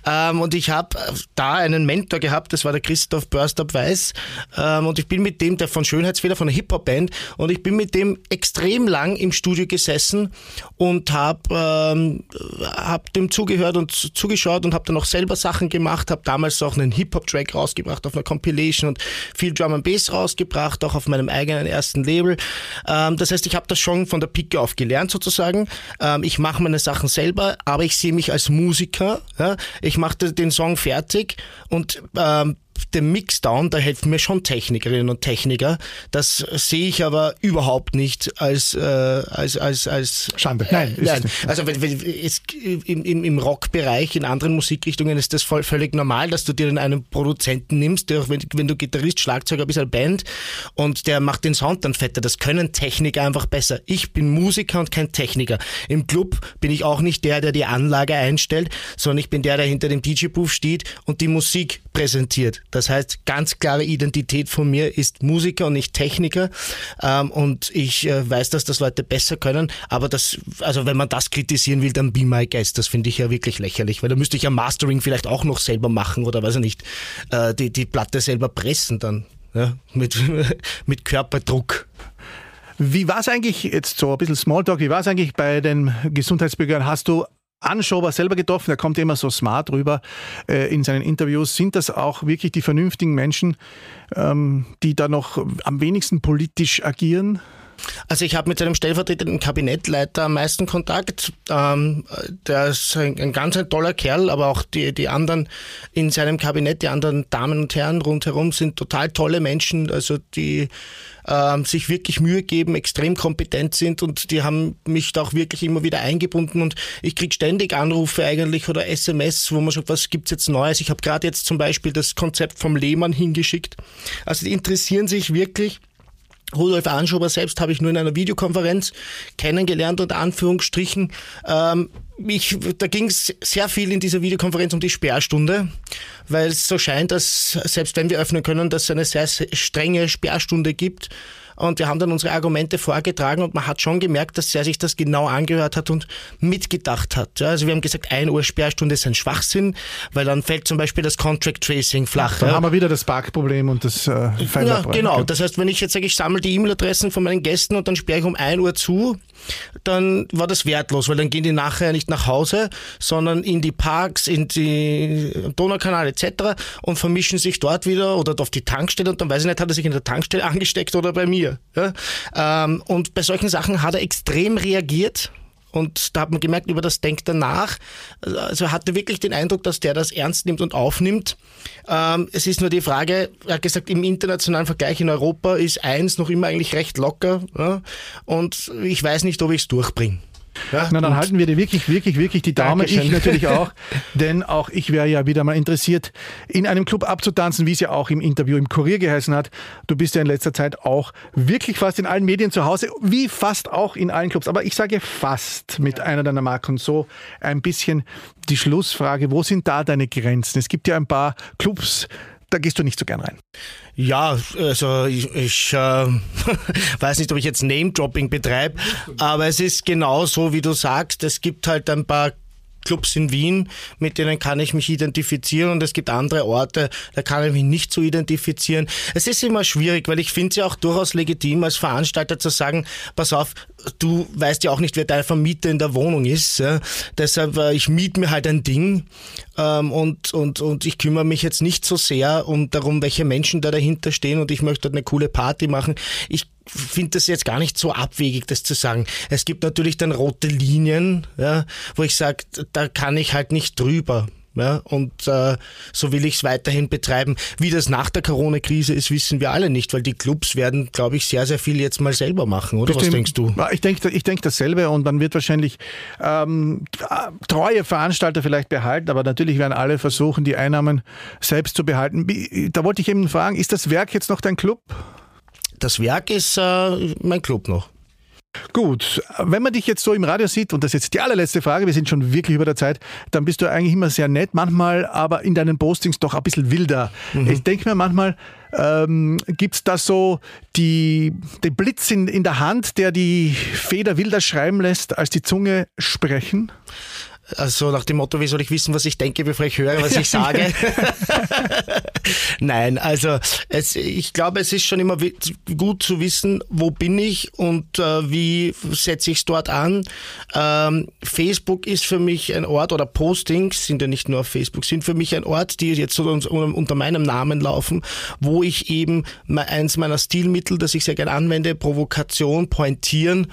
ja. Ähm, und ich habe da einen Mentor gehabt, das war der Christoph Börstab Weiß. Ähm, und ich bin mit dem, der von Schönheitsfehler, von der Hip-Hop-Band, und ich bin mit dem extrem lang im Studio gesessen und habe ähm, hab dem zugehört und zugeschaut und habe dann auch selber Sachen gemacht, habe damals auch einen Hip-Hop-Track rausgebracht auf einer Compilation und viel Drum and Bass rausgebracht, auch auf meinem eigenen ersten Label. Ähm, das heißt, ich habe das schon von der Picke auf gelernt sozusagen. Ähm, ich mache meine Sachen selber, aber ich sehe mich als Musiker. Ja? Ich mache den Song fertig und ähm, dem Mixdown, da helfen mir schon Technikerinnen und Techniker. Das sehe ich aber überhaupt nicht als äh, als als als Schande. Nein, äh, nein. Also wenn, wenn, es, im, im, im Rockbereich, in anderen Musikrichtungen ist das voll, völlig normal, dass du dir dann einen Produzenten nimmst, der, wenn, wenn du Gitarrist, Schlagzeuger bist, eine Band und der macht den Sound dann fetter. Das können Techniker einfach besser. Ich bin Musiker und kein Techniker. Im Club bin ich auch nicht der, der die Anlage einstellt, sondern ich bin der, der hinter dem DJ-Booth steht und die Musik präsentiert. Das heißt, ganz klare Identität von mir ist Musiker und nicht Techniker. Ähm, und ich äh, weiß, dass das Leute besser können. Aber das, also wenn man das kritisieren will, dann be my guest. Das finde ich ja wirklich lächerlich, weil da müsste ich ja Mastering vielleicht auch noch selber machen oder weiß ich nicht, äh, die, die Platte selber pressen dann. Ja, mit, mit Körperdruck. Wie war es eigentlich, jetzt so ein bisschen Smalltalk, wie war es eigentlich bei den Gesundheitsbürgern? Hast du Anschober selber getroffen, er kommt immer so smart rüber äh, in seinen Interviews. Sind das auch wirklich die vernünftigen Menschen, ähm, die da noch am wenigsten politisch agieren? Also ich habe mit seinem stellvertretenden Kabinettleiter am meisten Kontakt. Ähm, der ist ein, ein ganz ein toller Kerl, aber auch die, die anderen in seinem Kabinett, die anderen Damen und Herren rundherum sind total tolle Menschen, also die ähm, sich wirklich Mühe geben, extrem kompetent sind und die haben mich da auch wirklich immer wieder eingebunden und ich kriege ständig Anrufe eigentlich oder SMS, wo man sagt, was gibt's jetzt Neues? Ich habe gerade jetzt zum Beispiel das Konzept vom Lehmann hingeschickt. Also die interessieren sich wirklich Rudolf Anschober selbst habe ich nur in einer Videokonferenz kennengelernt, unter Anführungsstrichen. Ähm, ich, da ging es sehr viel in dieser Videokonferenz um die Sperrstunde, weil es so scheint, dass selbst wenn wir öffnen können, dass es eine sehr strenge Sperrstunde gibt. Und wir haben dann unsere Argumente vorgetragen und man hat schon gemerkt, dass er sich das genau angehört hat und mitgedacht hat. also wir haben gesagt, ein Uhr Sperrstunde ist ein Schwachsinn, weil dann fällt zum Beispiel das Contract Tracing flach. Dann ja. haben wir wieder das Parkproblem und das äh, Ja, genau. Das heißt, wenn ich jetzt sage, ich sammle die E-Mail-Adressen von meinen Gästen und dann sperre ich um ein Uhr zu, dann war das wertlos, weil dann gehen die nachher nicht nach Hause, sondern in die Parks, in die Donaukanal etc. und vermischen sich dort wieder oder auf die Tankstelle und dann weiß ich nicht, hat er sich in der Tankstelle angesteckt oder bei mir. Ja? Ähm, und bei solchen Sachen hat er extrem reagiert und da hat man gemerkt, über das denkt er nach. Also er hatte wirklich den Eindruck, dass der das ernst nimmt und aufnimmt. Ähm, es ist nur die Frage, er hat gesagt, im internationalen Vergleich in Europa ist eins noch immer eigentlich recht locker. Ja? Und ich weiß nicht, ob ich es durchbringe. Ja, Na, dann halten wir dir wirklich, wirklich, wirklich die Daumen. Dankeschön. Ich natürlich auch, denn auch ich wäre ja wieder mal interessiert, in einem Club abzutanzen, wie es ja auch im Interview im Kurier geheißen hat. Du bist ja in letzter Zeit auch wirklich fast in allen Medien zu Hause, wie fast auch in allen Clubs. Aber ich sage fast mit einer deiner Marken so ein bisschen die Schlussfrage, wo sind da deine Grenzen? Es gibt ja ein paar Clubs, da gehst du nicht so gern rein. Ja, also ich, ich äh, weiß nicht, ob ich jetzt Name-Dropping betreibe, aber es ist genau so, wie du sagst. Es gibt halt ein paar Clubs in Wien, mit denen kann ich mich identifizieren und es gibt andere Orte, da kann ich mich nicht so identifizieren. Es ist immer schwierig, weil ich finde es ja auch durchaus legitim als Veranstalter zu sagen, pass auf, du weißt ja auch nicht, wer dein Vermieter in der Wohnung ist. Ja? Deshalb, äh, ich miete mir halt ein Ding ähm, und, und, und ich kümmere mich jetzt nicht so sehr um darum, welche Menschen da dahinter stehen und ich möchte dort eine coole Party machen. Ich finde das jetzt gar nicht so abwegig, das zu sagen. Es gibt natürlich dann rote Linien, ja, wo ich sage, da kann ich halt nicht drüber. Ja? Und äh, so will ich es weiterhin betreiben. Wie das nach der Corona-Krise ist, wissen wir alle nicht, weil die Clubs werden, glaube ich, sehr, sehr viel jetzt mal selber machen, oder? Bestimmt. Was denkst du? Ich denke ich denk dasselbe und man wird wahrscheinlich ähm, treue Veranstalter vielleicht behalten, aber natürlich werden alle versuchen, die Einnahmen selbst zu behalten. Da wollte ich eben fragen, ist das Werk jetzt noch dein Club? Das Werk ist äh, mein Club noch. Gut, wenn man dich jetzt so im Radio sieht, und das ist jetzt die allerletzte Frage, wir sind schon wirklich über der Zeit, dann bist du eigentlich immer sehr nett, manchmal aber in deinen Postings doch ein bisschen wilder. Mhm. Ich denke mir manchmal, ähm, gibt es da so die, den Blitz in, in der Hand, der die Feder wilder schreiben lässt, als die Zunge sprechen? Also nach dem Motto, wie soll ich wissen, was ich denke, bevor ich höre, was ich sage? Nein, also es, ich glaube, es ist schon immer gut zu wissen, wo bin ich und äh, wie setze ich es dort an. Ähm, Facebook ist für mich ein Ort, oder Postings sind ja nicht nur auf Facebook, sind für mich ein Ort, die jetzt unter meinem Namen laufen, wo ich eben eins meiner Stilmittel, das ich sehr gerne anwende, Provokation, Pointieren,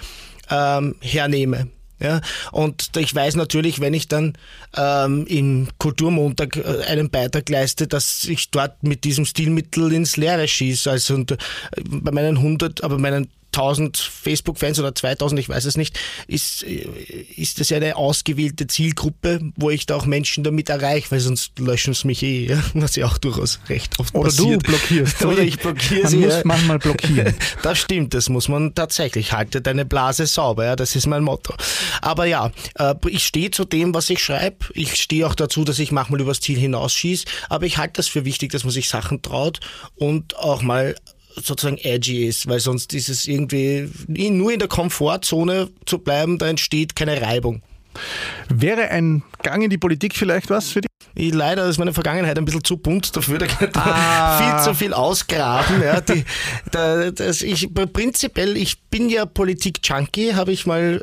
ähm, hernehme. Ja, und ich weiß natürlich, wenn ich dann ähm, im Kulturmontag äh, einen Beitrag leiste, dass ich dort mit diesem Stilmittel ins Leere schieße. Also und, äh, bei meinen 100, aber meinen 1000 Facebook-Fans oder 2000, ich weiß es nicht, ist, ist das ja eine ausgewählte Zielgruppe, wo ich da auch Menschen damit erreiche, weil sonst löschen sie mich eh, ja? was ja auch durchaus recht oft oder passiert. Oder du blockierst. oder ich blockiere man sie. Man muss manchmal blockieren. Das stimmt, das muss man tatsächlich. Halte deine Blase sauber, ja, das ist mein Motto. Aber ja, äh, ich stehe zu dem, was ich schreibe. Ich stehe auch dazu, dass ich manchmal übers Ziel hinausschieße, aber ich halte das für wichtig, dass man sich Sachen traut und auch mal sozusagen edgy ist, weil sonst ist es irgendwie nur in der Komfortzone zu bleiben, da entsteht keine Reibung. Wäre ein Gang in die Politik vielleicht was für dich? Ich, leider ist meine Vergangenheit ein bisschen zu bunt dafür, da könnte man ah. viel zu viel ausgraben. Ja, die, da, das, ich, prinzipiell, ich bin ja Politik-Junkie, habe ich mal,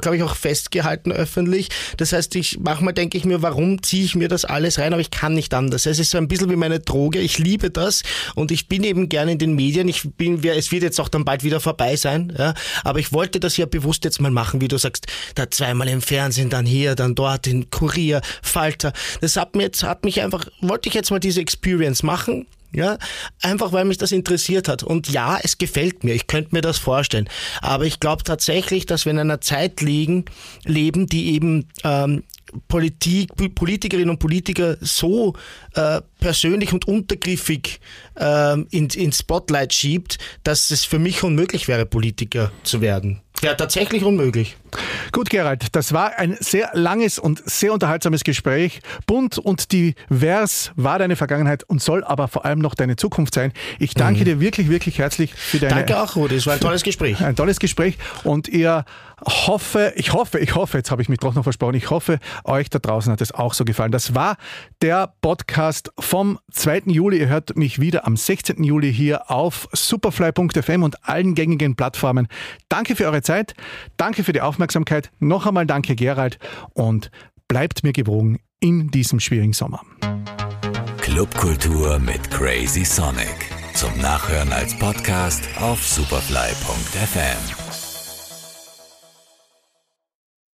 glaube ich, auch festgehalten öffentlich. Das heißt, ich manchmal denke ich mir, warum ziehe ich mir das alles rein, aber ich kann nicht anders. Es ist so ein bisschen wie meine Droge. Ich liebe das und ich bin eben gerne in den Medien. Ich bin, es wird jetzt auch dann bald wieder vorbei sein, ja, aber ich wollte das ja bewusst jetzt mal machen, wie du sagst, da zweimal im Fernsehen, dann hier, dann dort, in Kurier, Falter. Das hat mir jetzt, hat mich einfach, wollte ich jetzt mal diese Experience machen. Ja, einfach weil mich das interessiert hat. Und ja, es gefällt mir. Ich könnte mir das vorstellen. Aber ich glaube tatsächlich, dass wir in einer Zeit liegen, leben, die eben ähm, Politik, Politikerinnen und Politiker so äh, persönlich und untergriffig äh, ins in Spotlight schiebt, dass es für mich unmöglich wäre, Politiker zu werden. Ja, tatsächlich unmöglich. Gut, Gerald, das war ein sehr langes und sehr unterhaltsames Gespräch. Bunt und divers war deine Vergangenheit und soll aber vor allem noch deine Zukunft sein. Ich danke mhm. dir wirklich, wirklich herzlich für deine. Danke auch, Rudi. Es war ein tolles Gespräch. Ein tolles Gespräch und ihr hoffe, ich hoffe, ich hoffe, jetzt habe ich mich doch noch versprochen, ich hoffe, euch da draußen hat es auch so gefallen. Das war der Podcast vom 2. Juli. Ihr hört mich wieder am 16. Juli hier auf superfly.fm und allen gängigen Plattformen. Danke für eure Zeit, danke für die Aufmerksamkeit. Noch einmal danke, Gerald, und bleibt mir gewogen in diesem schwierigen Sommer. Clubkultur mit Crazy Sonic. Zum Nachhören als Podcast auf superfly.fm.